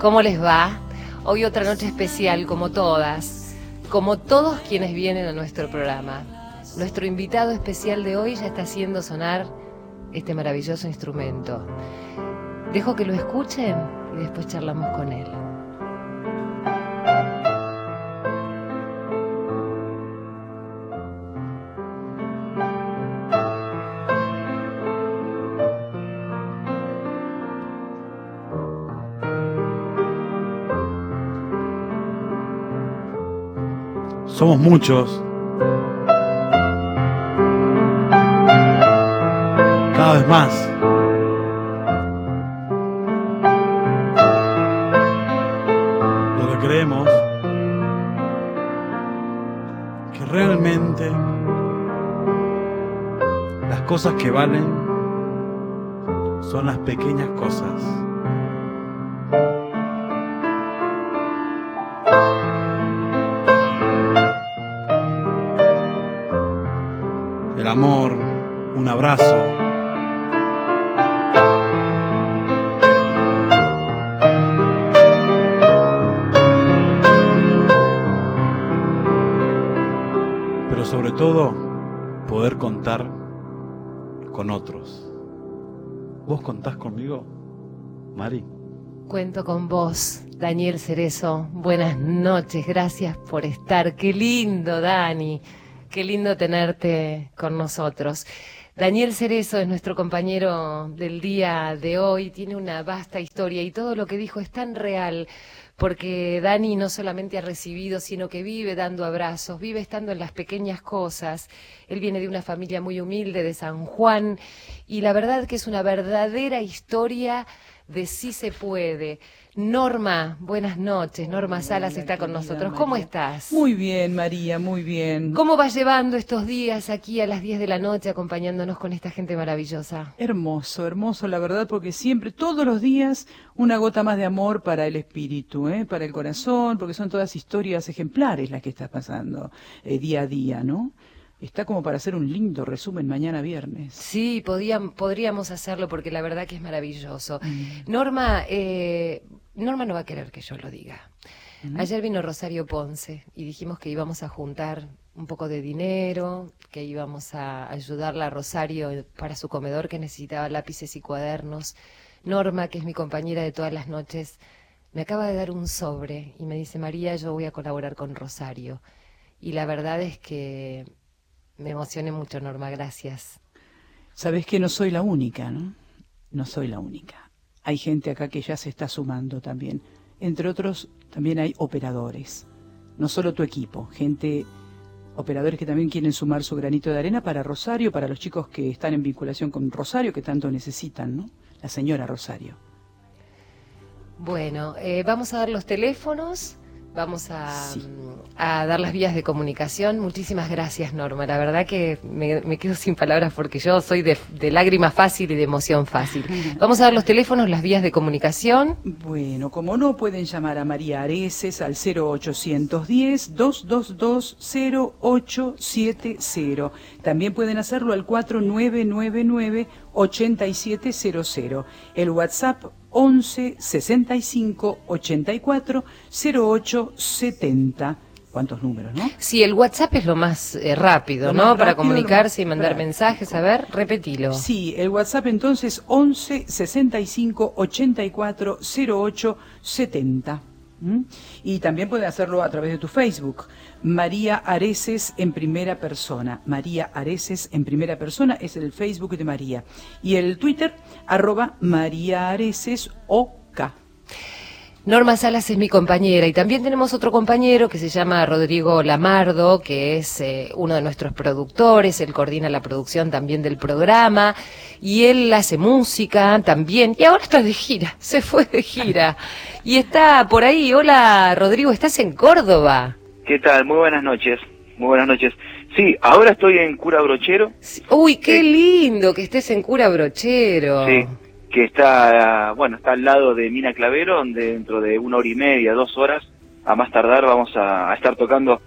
¿Cómo les va? Hoy otra noche especial, como todas, como todos quienes vienen a nuestro programa. Nuestro invitado especial de hoy ya está haciendo sonar este maravilloso instrumento. Dejo que lo escuchen y después charlamos con él. Somos muchos. Cada vez más. Lo creemos que realmente las cosas que valen son las pequeñas cosas. Amor, un abrazo. Pero sobre todo, poder contar con otros. ¿Vos contás conmigo, Mari? Cuento con vos, Daniel Cerezo. Buenas noches, gracias por estar. Qué lindo, Dani. Qué lindo tenerte con nosotros. Daniel Cerezo es nuestro compañero del día de hoy, tiene una vasta historia y todo lo que dijo es tan real, porque Dani no solamente ha recibido, sino que vive dando abrazos, vive estando en las pequeñas cosas. Él viene de una familia muy humilde de San Juan y la verdad que es una verdadera historia de sí se puede. Norma, buenas noches. Norma Salas está con nosotros. ¿Cómo estás? Muy bien, María, muy bien. ¿Cómo vas llevando estos días aquí a las 10 de la noche acompañándonos con esta gente maravillosa? Hermoso, hermoso, la verdad, porque siempre, todos los días, una gota más de amor para el espíritu, ¿eh? para el corazón, porque son todas historias ejemplares las que estás pasando eh, día a día, ¿no? Está como para hacer un lindo resumen mañana viernes. Sí, podían, podríamos hacerlo porque la verdad que es maravilloso. Norma, eh, Norma no va a querer que yo lo diga. Ayer vino Rosario Ponce y dijimos que íbamos a juntar un poco de dinero, que íbamos a ayudarla a Rosario para su comedor que necesitaba lápices y cuadernos. Norma, que es mi compañera de todas las noches, me acaba de dar un sobre y me dice, María, yo voy a colaborar con Rosario. Y la verdad es que me emocioné mucho, Norma, gracias. Sabes que no soy la única, ¿no? No soy la única. Hay gente acá que ya se está sumando también. Entre otros, también hay operadores. No solo tu equipo, gente, operadores que también quieren sumar su granito de arena para Rosario, para los chicos que están en vinculación con Rosario, que tanto necesitan, ¿no? La señora Rosario. Bueno, eh, vamos a dar los teléfonos, vamos a, Sí. a dar las vías de comunicación. Muchísimas gracias, Norma. La verdad que me, me quedo sin palabras porque yo soy de, de lágrima fácil y de emoción fácil. Vamos a dar los teléfonos, las vías de comunicación. Bueno, como no, pueden llamar a María Areces al 0810-222-0870. También pueden hacerlo al 4999-8700. El WhatsApp 11 65 84 08 70. ¿Cuántos números, no? Sí, el WhatsApp es lo más eh, rápido, Lo ¿no? más Para rápido, comunicarse y mandar práctico. mensajes. A ver, repetilo. Sí, el WhatsApp entonces 11 65 84 08 70. ¿Mm? Y también pueden hacerlo a través de tu Facebook. María Areces en primera persona. María Areces en primera persona es el Facebook de María. Y el Twitter, arroba María Areces OK. Norma Salas es mi compañera y también tenemos otro compañero que se llama Rodrigo Lamardo, que es eh, uno de nuestros productores, él coordina la producción también del programa y él hace música también y ahora está de gira, se fue de gira y está por ahí. Hola Rodrigo, ¿estás en Córdoba? ¿Qué tal? Muy buenas noches. Muy buenas noches. Sí, ahora estoy en Cura Brochero. Sí. Uy, qué lindo que estés en Cura Brochero. Sí, que está, bueno, está al lado de Mina Clavero, donde dentro de una hora y media, dos horas, a más tardar, vamos a, a estar tocando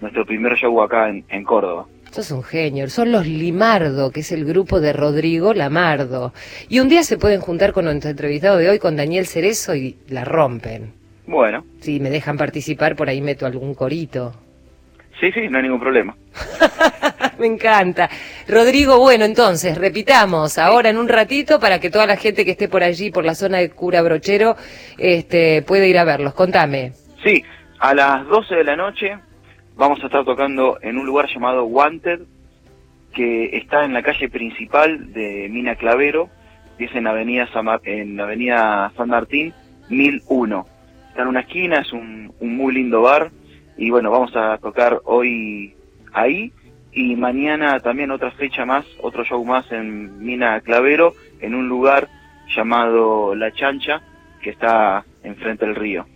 nuestro primer show acá en, en Córdoba. Sos un genio. Son los Limardo, que es el grupo de Rodrigo Lamardo. Y un día se pueden juntar con nuestro entrevistado de hoy, con Daniel Cerezo, y la rompen. Bueno, Si me dejan participar, por ahí meto algún corito. sí, sí, no hay ningún problema. Me encanta. Rodrigo, bueno, entonces, repitamos ahora en un ratito para que toda la gente que esté por allí, por la zona de Cura Brochero, este, pueda ir a verlos. Contame. Sí, a las 12 de la noche vamos a estar tocando en un lugar llamado Wanted, que está en la calle principal de Mina Clavero, y es en Avenida San, Mar- en Avenida San Martín, 1001. Está en una esquina, es un, un muy lindo bar, y bueno, vamos a tocar hoy ahí, y mañana también otra fecha más, otro show más en Mina Clavero, en un lugar llamado La Chancha, que está enfrente del río.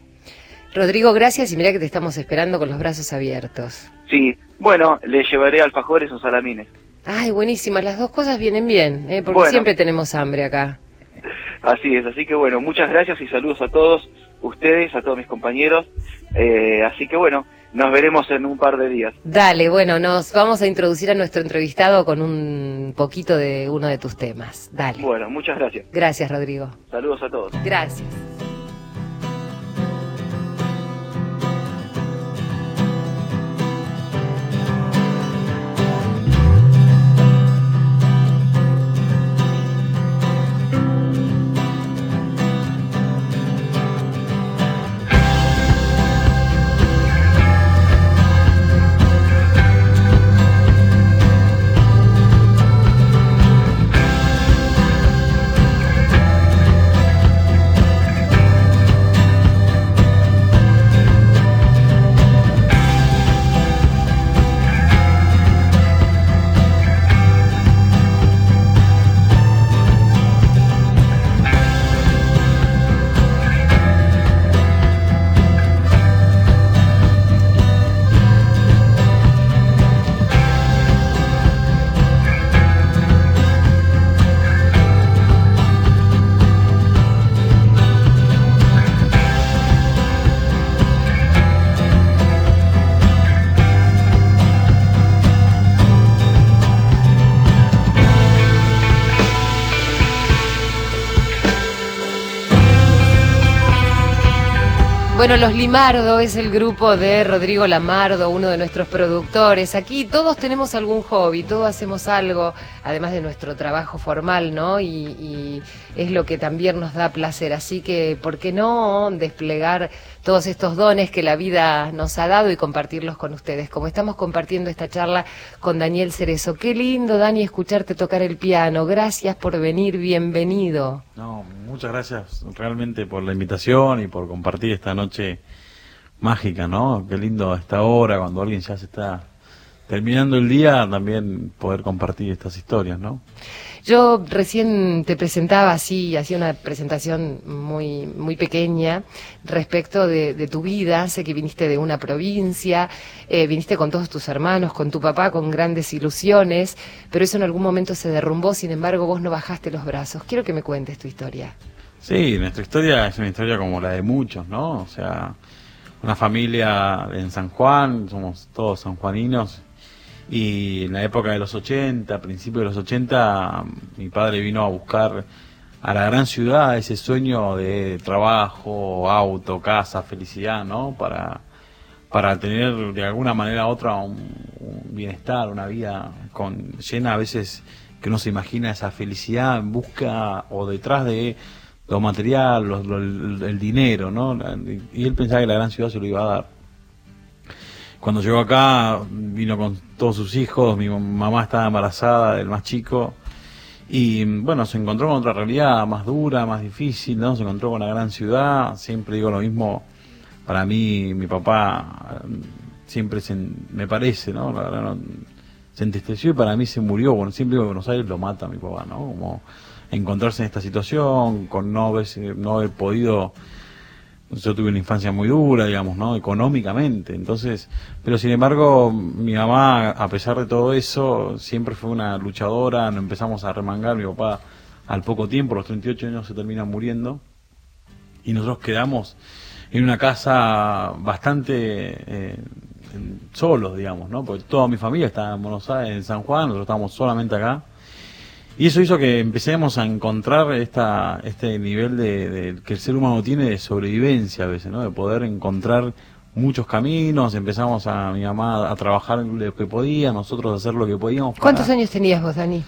Rodrigo, gracias y mira que te estamos esperando con los brazos abiertos. Sí, bueno, le llevaré alfajores o salamines. Ay, buenísimas, las dos cosas vienen bien, ¿eh? porque Bueno. siempre tenemos hambre acá. Así es, así que bueno, muchas gracias y saludos a todos ustedes, a todos mis compañeros. Eh, así que bueno, nos veremos en un par de días. Dale, bueno, nos vamos a introducir a nuestro entrevistado con un poquito de uno de tus temas. Dale. Bueno, muchas gracias. Gracias, Rodrigo. Saludos a todos. Gracias. Bueno, Los Limardo es el grupo de Rodrigo Lamardo, uno de nuestros productores. Aquí todos tenemos algún hobby, todos hacemos algo, además de nuestro trabajo formal, ¿no? Y, y es lo que también nos da placer. Así que, ¿por qué no desplegar todos estos dones que la vida nos ha dado y compartirlos con ustedes? Como estamos compartiendo esta charla con Daniel Cerezo. Qué lindo, Dani, escucharte tocar el piano. Gracias por venir, bienvenido. No, muchas gracias realmente por la invitación y por compartir esta noche mágica, ¿no? Qué lindo esta hora, cuando alguien ya se está terminando el día, también poder compartir estas historias, ¿no? Yo recién te presentaba así, hacía una presentación muy, muy pequeña respecto de, de tu vida. Sé que viniste de una provincia, eh, viniste con todos tus hermanos, con tu papá, con grandes ilusiones, pero eso en algún momento se derrumbó, sin embargo vos no bajaste los brazos. Quiero que me cuentes tu historia. Sí, nuestra historia es una historia como la de muchos, ¿no? O sea, una familia en San Juan, somos todos sanjuaninos, y en la época de los 80, a principios de los 80, mi padre vino a buscar a la gran ciudad ese sueño de trabajo, auto, casa, felicidad, ¿no? Para, para tener de alguna manera u otra un, bienestar, una vida con, llena a veces que uno se imagina esa felicidad en busca o detrás de lo material, lo- el dinero, ¿no? Y él pensaba que la gran ciudad se lo iba a dar. Cuando llegó acá, vino con todos sus hijos, mi mamá estaba embarazada del más chico, Y bueno, se encontró con otra realidad más dura, más difícil, ¿no? Se encontró con una gran ciudad, siempre digo lo mismo, para mí, mi papá siempre se, me parece, ¿no? La no- se entristeció y para mí se murió, bueno, siempre digo que Buenos Aires lo mata mi papá, ¿no? Como encontrarse en esta situación, con no haber, no haber podido yo tuve una infancia muy dura, digamos, ¿no? Económicamente. Entonces, pero sin embargo, mi mamá, a pesar de todo eso, siempre fue una luchadora, nos empezamos a remangar, mi papá al poco tiempo, a los 38 años se termina muriendo, y nosotros quedamos en una casa bastante eh, solos, digamos, ¿no? Porque toda mi familia estaba en Buenos Aires, en San Juan, nosotros estábamos solamente acá. Y eso hizo que empecemos a encontrar esta, este nivel de, de- que el ser humano tiene de sobrevivencia a veces, ¿no? De poder encontrar muchos caminos, empezamos a mi mamá a trabajar lo que podía, nosotros a hacer lo que podíamos. para- ¿Cuántos años tenías vos, Dani?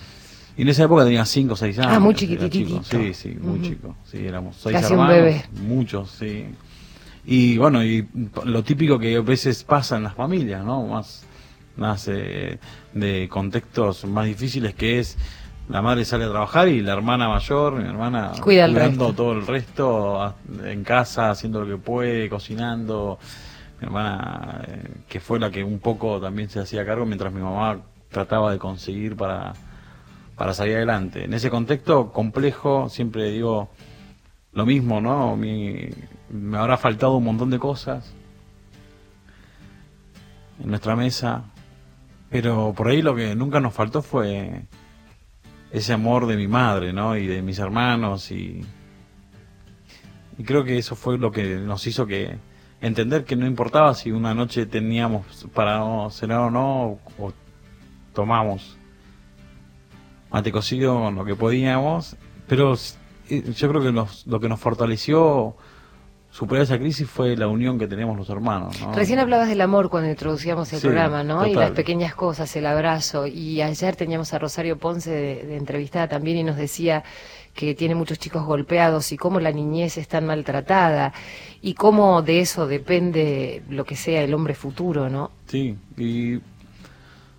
Y en esa época tenía 5 o 6 años. Ah, muy chiquititito. Sí, sí, muy Ujú. chico. Sí, éramos 6 Casi un hermanos. bebé. Muchos, sí. Y bueno, y lo típico que a veces pasa en las familias, ¿no? Más, más eh, de contextos más difíciles que es la madre sale a trabajar y la hermana mayor, mi hermana Cuida cuidando todo el resto en casa, haciendo lo que puede, cocinando. Mi hermana, eh, que fue la que un poco también se hacía cargo mientras mi mamá trataba de conseguir para, para salir adelante. En ese contexto complejo, siempre digo lo mismo, ¿no? Mi- me habrá faltado un montón de cosas en nuestra mesa, pero por ahí lo que nunca nos faltó fue ese amor de mi madre, ¿no? Y de mis hermanos y, y creo que eso fue lo que nos hizo que entender que no importaba si una noche teníamos para cenar o no, o tomamos mate cocido lo que podíamos, pero eh, yo creo que lo que nos fortaleció superar esa crisis fue la unión que tenemos los hermanos. ¿no? Recién hablabas del amor cuando introducíamos el Sí, programa, ¿no? Y las pequeñas cosas, el abrazo. Y ayer teníamos a Rosario Ponce de, de entrevistada también y nos decía que tiene muchos chicos golpeados y cómo la niñez es tan maltratada y cómo de eso depende lo que sea el hombre futuro, ¿no? Sí, y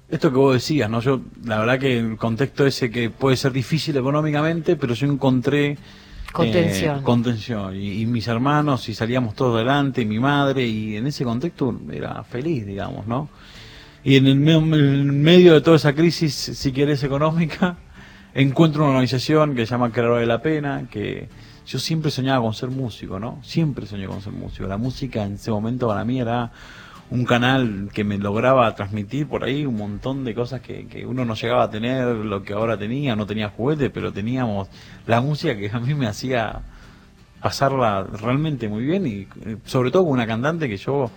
esto que vos decías, ¿no? Yo, la verdad que el contexto ese que puede ser difícil económicamente, pero yo encontré... Contención. eh, contención. Y, mis hermanos, y salíamos todos adelante, y mi madre, y en ese contexto era feliz, digamos, ¿no? Y en el, me- en el medio de toda esa crisis, si querés, económica, encuentro una organización que se llama Creador de la Pena, que yo siempre soñaba con ser músico, ¿no? Siempre soñé con ser músico. La música en ese momento para mí era un canal que me lograba transmitir por ahí un montón de cosas que, que uno no llegaba a tener, lo que ahora tenía, no tenía juguetes, pero teníamos la música que a mí me hacía pasarla realmente muy bien y eh, sobre todo con una cantante que yo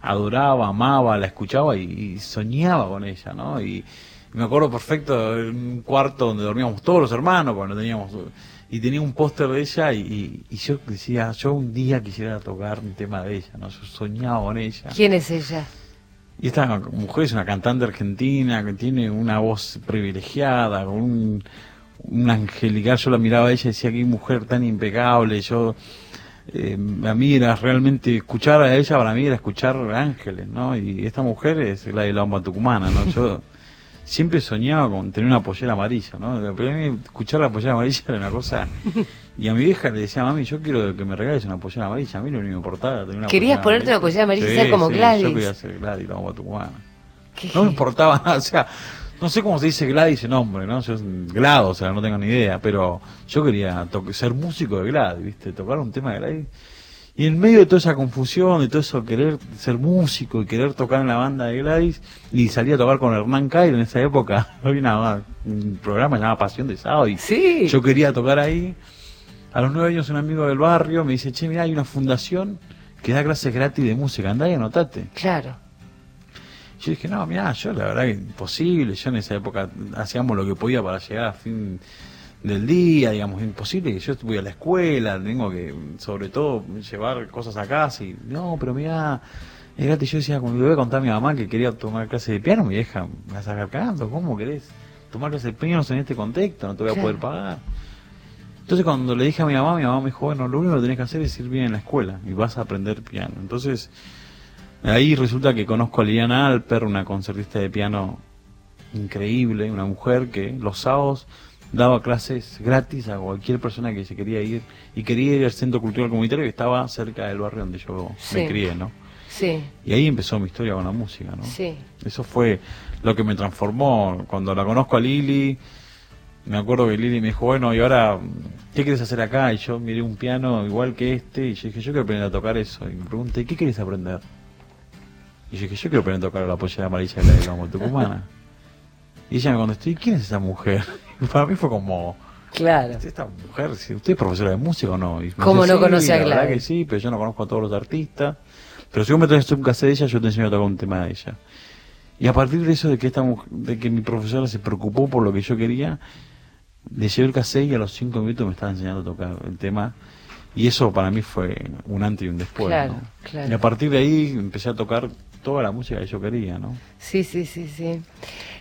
adoraba, amaba, la escuchaba y, y soñaba con ella, ¿no? Y, y me acuerdo perfecto de un cuarto donde dormíamos todos los hermanos, cuando teníamos y tenía un póster de ella y, y- yo decía, yo un día quisiera tocar un tema de ella, ¿no? Yo soñaba con ella. ¿Quién es ella? Y esta mujer es una cantante argentina que tiene una voz privilegiada, con un, un angelical. Yo la miraba a ella y decía, qué mujer tan impecable. Yo, eh, a mí era realmente, escuchar a ella para mí era escuchar ángeles, ¿no? Y esta mujer es la de la bomba tucumana, ¿no? Yo siempre soñaba con tener una pollera amarilla, ¿no? Pero a mí escuchar la pollera amarilla era una cosa... Y a mi vieja le decía, mami, yo quiero que me regales una pollera amarilla. A mí que me importaba tener una ¿Querías ponerte una pollera amarilla y ser como sí, Gladys? Yo quería ser Gladys, la bomba tucumana. ¿Qué? No me importaba nada, o sea, no sé cómo se dice Gladys ese nombre, ¿no? Yo Glado, o sea, no tengo ni idea, pero yo quería ser músico de Gladys, ¿viste? Tocar un tema de Gladys. Y en medio de toda esa confusión, de todo eso, querer ser músico y querer tocar en la banda de Gladys, y salí a tocar con Hernán Cairo en esa época, había una- un programa llamado Pasión de Sábado, y Sí. yo quería tocar ahí. A los nueve años un amigo del barrio me dice, che, mira, hay una fundación que da clases gratis de música, andá y anotate. Claro. Yo dije, no, mira, yo la verdad que imposible, yo en esa época hacíamos lo que podía para llegar a fin del día, digamos, imposible que yo voy a la escuela, tengo que, sobre todo, llevar cosas a casa y, no, pero mira, es gratis, yo decía, cuando le voy a contar a mi mamá que quería tomar clase de piano, mi vieja me va a sacar cagando, ¿cómo querés tomar clase de piano en este contexto? No te voy a Claro. poder pagar. Entonces cuando le dije a mi mamá, mi mamá me dijo, bueno, lo único que tenés que hacer es ir bien en la escuela y vas a aprender piano. Entonces, ahí resulta que conozco a Liliana Alper, una concertista de piano increíble, una mujer que los sábados daba clases gratis a cualquier persona que se quería ir y quería ir al centro cultural comunitario que estaba cerca del barrio donde yo Sí. me crié, ¿no? Sí, Y ahí empezó mi historia con la música, ¿no? sí. Eso fue lo que me transformó. Cuando la conozco a Lili, me acuerdo que Lili me dijo, bueno, y ahora, ¿qué quieres hacer acá? Y yo miré un piano igual que este, y yo dije, yo quiero aprender a tocar eso. Y me pregunté, ¿qué quieres aprender? Y yo dije, yo quiero aprender a tocar la pollera amarilla de la de Tucumana. Y ella me contestó, ¿y quién es esa mujer? Para mí fue como, Claro. esta mujer, si usted es profesora de música o no. Y ¿Cómo dice, no conoce a Gladys? que sí, pero yo no conozco a todos los artistas. Pero si vos me traes un cassette de ella, yo te enseño a tocar un tema de ella. Y a partir de eso, de que esta mujer- de que mi profesora se preocupó por lo que yo quería, le llevé el cassette y a los cinco minutos me estaba enseñando a tocar el tema. Y eso para mí fue un antes y un después. Claro, ¿no? claro. Y a partir de ahí empecé a tocar toda la música que yo quería, ¿no? Sí, sí, sí, sí.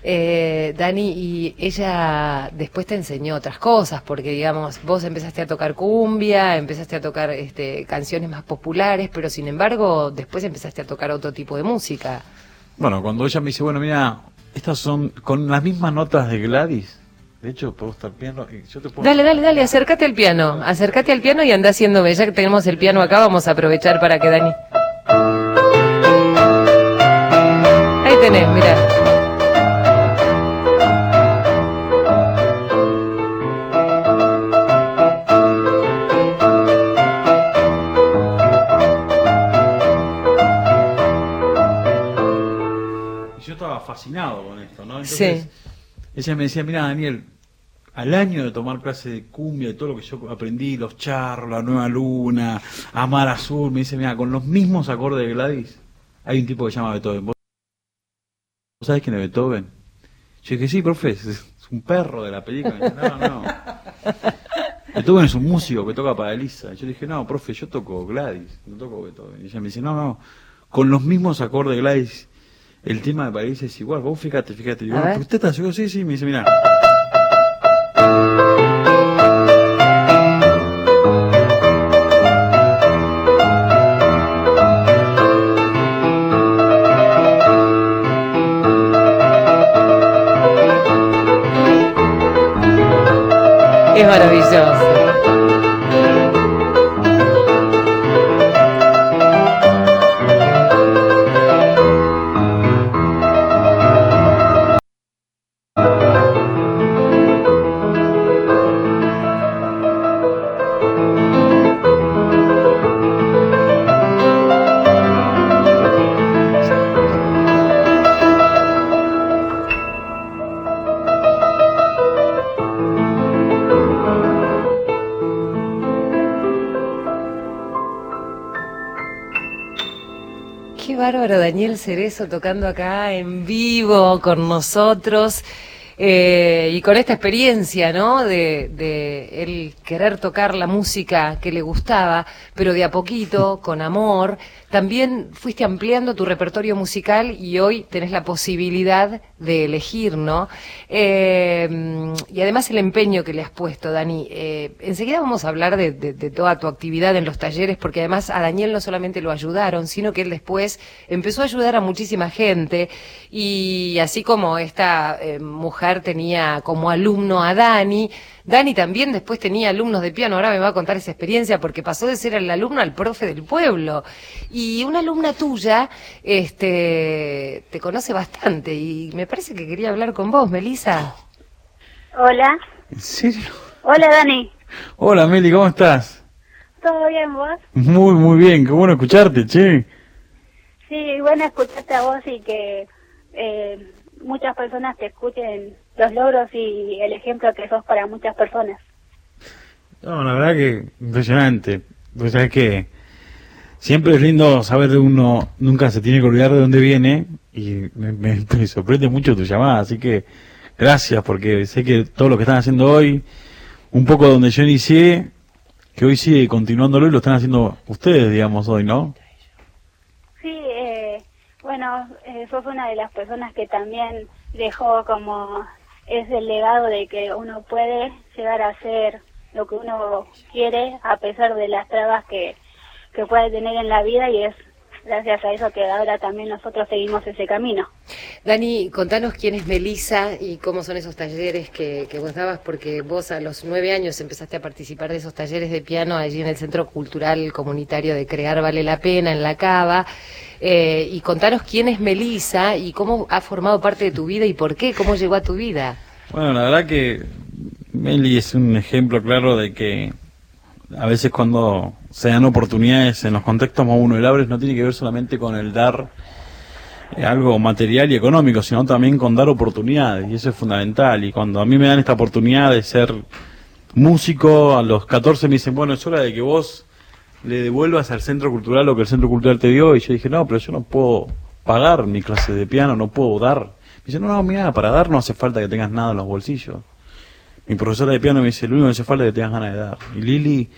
Eh, Dani, y ella después te enseñó otras cosas, porque digamos, vos empezaste a tocar cumbia, empezaste a tocar este, canciones más populares, pero sin embargo, después empezaste a tocar otro tipo de música. Bueno, cuando ella me dice, bueno, mira, estas son con las mismas notas de Gladys. De hecho, puedo estar piano. Yo te puedo Dale, dale, dale, acércate al piano, acércate al piano y anda haciendo, ya que tenemos el piano acá, vamos a aprovechar para que Dani... Tenés, mira. Y yo estaba fascinado con esto, ¿no? Entonces, Sí. ella me decía, mira, Daniel, al año de tomar clase de cumbia y todo lo que yo aprendí, los charros, la nueva luna, Amar Azul, me dice, mira, con los mismos acordes de Gladys, hay un tipo que se llama Beethoven. ¿Vos sabés quién es Beethoven? Yo dije, sí, profe, es, un perro de la película. No, no. Beethoven es un músico que toca para Elisa. Yo dije, no, profe, yo toco Gladys, no toco Beethoven. Y ella me dice, no, no, con los mismos acordes de Gladys, el tema de París es igual. Vos fíjate, fíjate. Digo, A "Ah, ver. ¿pero ¿Usted está seguro? Sí, sí, me dice, mira. Maravilloso. Bárbaro Daniel Cerezo tocando acá en vivo con nosotros eh, y con esta experiencia, ¿no? De, de el querer tocar la música que le gustaba, pero de a poquito, con amor. También fuiste ampliando tu repertorio musical y hoy tenés la posibilidad de elegir, ¿no? Eh, y además el empeño que le has puesto, Dani. Eh, enseguida vamos a hablar de, de- de toda tu actividad en los talleres, porque además a Daniel no solamente lo ayudaron, sino que él después empezó a ayudar a muchísima gente. Y así como esta eh, mujer tenía como alumno a Dani, Dani también después tenía alumnos de piano. Ahora me va a contar esa experiencia, porque pasó de ser el alumno al profe del pueblo. Y una alumna tuya, este, te conoce bastante y me parece que quería hablar con vos, Melisa. Hola. ¿En serio? Hola, Dani. Hola, Meli, ¿cómo estás? ¿Todo bien vos? Muy, muy bien. Qué bueno escucharte, che. Sí, bueno escucharte a vos y que eh, muchas personas te escuchen los logros y el ejemplo que sos para muchas personas. No, la verdad que impresionante. Pues sabes que siempre es lindo saber de uno, nunca se tiene que olvidar de dónde viene y me, me- me sorprende mucho tu llamada, así que gracias porque sé que todo lo que están haciendo hoy, un poco donde yo inicié, que hoy sigue continuándolo y lo están haciendo ustedes, digamos, hoy, ¿no? Sí, eh, sos una de las personas que también dejó como ese legado de que uno puede llegar a hacer lo que uno quiere a pesar de las trabas que, que puede tener en la vida y es gracias a eso que ahora también nosotros seguimos ese camino. Dani, contanos quién es Melisa y cómo son esos talleres que, que vos dabas, porque vos a los nueve años empezaste a participar de esos talleres de piano allí en el Centro Cultural Comunitario de Crear Vale la Pena, en La Cava. Eh, y contanos quién es Melisa y cómo ha formado parte de tu vida y por qué, cómo llegó a tu vida. Bueno, la verdad que Meli es un ejemplo claro de que a veces cuando se dan oportunidades en los contextos más vulnerables no tiene que ver solamente con el dar eh, algo material y económico, sino también con dar oportunidades, y eso es fundamental. Y cuando a mí me dan esta oportunidad de ser músico, a los 14 me dicen, bueno, es hora de que vos le devuelvas al centro cultural lo que el centro cultural te dio, y yo dije, no, pero yo no puedo pagar mi clase de piano, no puedo dar. Me dice, no, no, mira, para dar no hace falta que tengas nada en los bolsillos. Mi profesora de piano me dice, lo único que hace falta es que tengas ganas de dar. Y Lili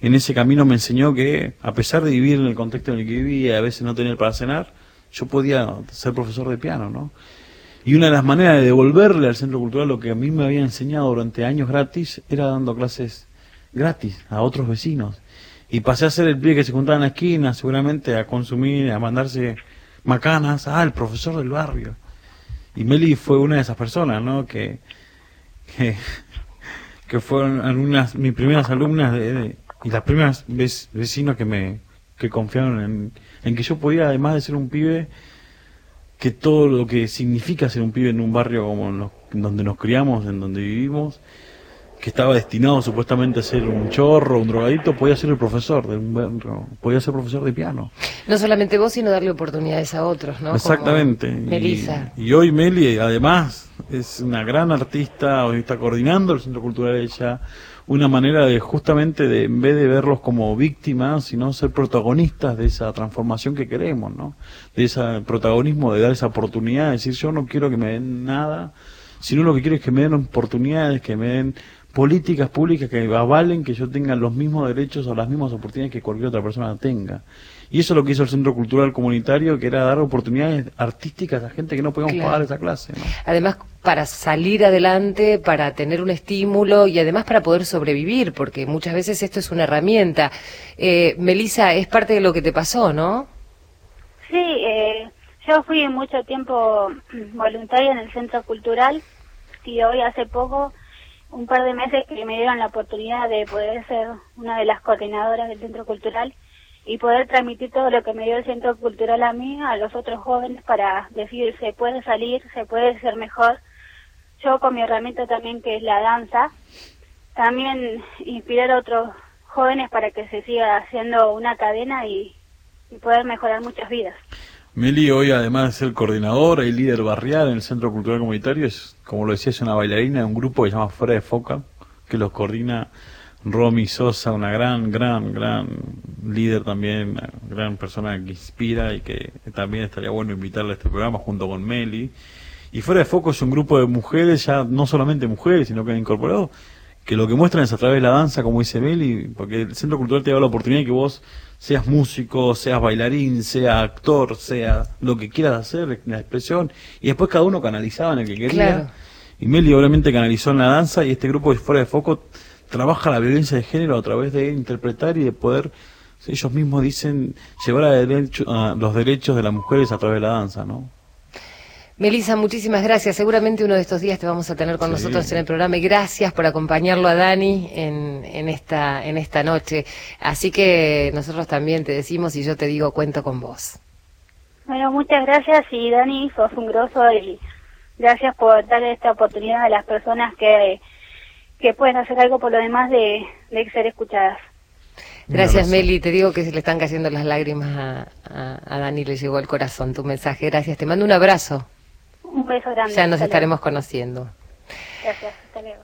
en ese camino me enseñó que, a pesar de vivir en el contexto en el que vivía a veces no tener para cenar, yo podía ser profesor de piano, ¿no? Y una de las maneras de devolverle al centro cultural lo que a mí me había enseñado durante años gratis era dando clases gratis a otros vecinos. Y pasé a ser el pie que se juntaba en la esquina, seguramente a consumir, a mandarse macanas, ah, el profesor del barrio. Y Meli fue una de esas personas, ¿no? Que, que fueron algunas, mis primeras alumnas de, y las primeras vecinos que me que confiaron en, en que yo podía, además de ser un pibe, que todo lo que significa ser un pibe en un barrio como en, donde nos criamos, en donde vivimos, que estaba destinado supuestamente a ser un chorro, un drogadito, podía ser el profesor, de un, podía ser profesor de piano. No solamente vos, sino darle oportunidades a otros, ¿no? Exactamente. Melissa. Y, y, hoy Meli, además, es una gran artista, hoy está coordinando el Centro Cultural ella, una manera de justamente de en vez de verlos como víctimas, sino ser protagonistas de esa transformación que queremos, ¿no? De ese protagonismo, de dar esa oportunidad, de decir yo no quiero que me den nada, sino lo que quiero es que me den oportunidades, que me den políticas públicas que avalen que yo tenga los mismos derechos o las mismas oportunidades que cualquier otra persona tenga. Y eso es lo que hizo el Centro Cultural Comunitario, que era dar oportunidades artísticas a gente que no podíamos claro. pagar esa clase. ¿no? Además, para salir adelante, para tener un estímulo y además para poder sobrevivir, porque muchas veces esto es una herramienta. Eh, Melisa, es parte de lo que te pasó, ¿no? Sí, eh, yo fui mucho tiempo voluntaria en el Centro Cultural y hoy hace poco un par de meses que me dieron la oportunidad de poder ser una de las coordinadoras del Centro Cultural y poder transmitir todo lo que me dio el Centro Cultural a mí, a los otros jóvenes, para decir, se puede salir, se puede ser mejor. Yo con mi herramienta también, que es la danza, también inspirar a otros jóvenes para que se siga haciendo una cadena y, y poder mejorar muchas vidas. Meli hoy además de ser coordinadora y líder barrial en el Centro Cultural Comunitario, es, como lo decía, es una bailarina de un grupo que se llama Fuera de Foca, que los coordina Romy Sosa, una gran, gran, gran líder también, una gran persona que inspira y que también estaría bueno invitarle a este programa junto con Meli. Y fuera de foco es un grupo de mujeres, ya no solamente mujeres, sino que han incorporado, que lo que muestran es a través de la danza, como dice Meli, porque el Centro Cultural te da la oportunidad de que vos seas músico, seas bailarín, seas actor, sea lo que quieras hacer, la expresión, y después cada uno canalizaba en el que quería. Claro. Y Meli obviamente canalizó en la danza y este grupo de fuera de foco trabaja la violencia de género a través de interpretar y de poder, ellos mismos dicen, llevar a, derecho, a los derechos de las mujeres a través de la danza, ¿no? Melissa, muchísimas gracias. Seguramente uno de estos días te vamos a tener con sí. nosotros en el programa y gracias por acompañarlo a Dani en, en, esta, en esta noche. Así que nosotros también te decimos y yo te digo, cuento con vos. Bueno, muchas gracias y Dani, sos un grosso y gracias por darle esta oportunidad a las personas que que pueden hacer algo por lo demás de, de ser escuchadas. Gracias, Meli. Te digo que se le están cayendo las lágrimas a, a, a, Dani, le llegó al corazón tu mensaje. Gracias, te mando un abrazo. Un beso grande. Ya nos estaremos luego. conociendo. Gracias, hasta luego.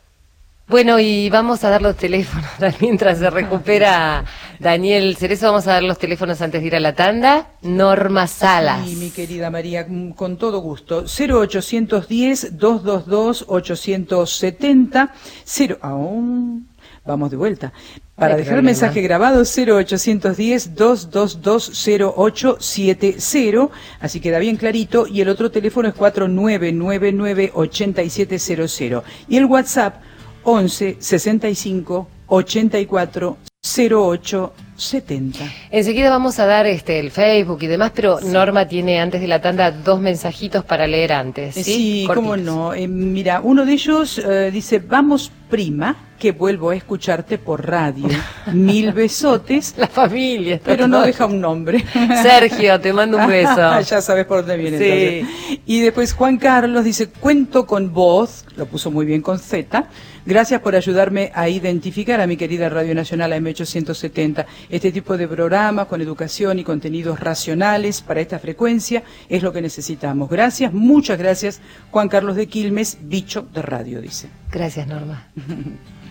Bueno, y vamos a dar los teléfonos mientras se recupera Daniel Cerezo. Vamos a dar los teléfonos antes de ir a la tanda. Norma Salas. Sí, mi querida María, con todo gusto. 0810-222-870. 0. Aún. Vamos de vuelta. Para dejar el mensaje grabado, 0810-222-0870. Así queda bien clarito. Y el otro teléfono es 4999-8700. Y el WhatsApp 11 65 84 08 170. Enseguida vamos a dar este el Facebook y demás, pero Norma tiene antes de la tanda dos mensajitos para leer antes. Sí, Sí, cómo no. Eh, mira, uno de ellos eh, dice, vamos prima, que vuelvo a escucharte por radio. Mil besotes, La familia. está pero no deja un nombre. Sergio, te mando un beso. ya sabes por dónde viene. Sí. entonces. Y después Juan Carlos dice, cuento con vos, lo puso muy bien con Z. Gracias por ayudarme a identificar a mi querida Radio Nacional AM870. Este tipo de programas con educación y contenidos racionales para esta frecuencia es lo que necesitamos. Gracias, muchas gracias, Juan Carlos de Quilmes, bicho de radio, dice. Gracias, Norma.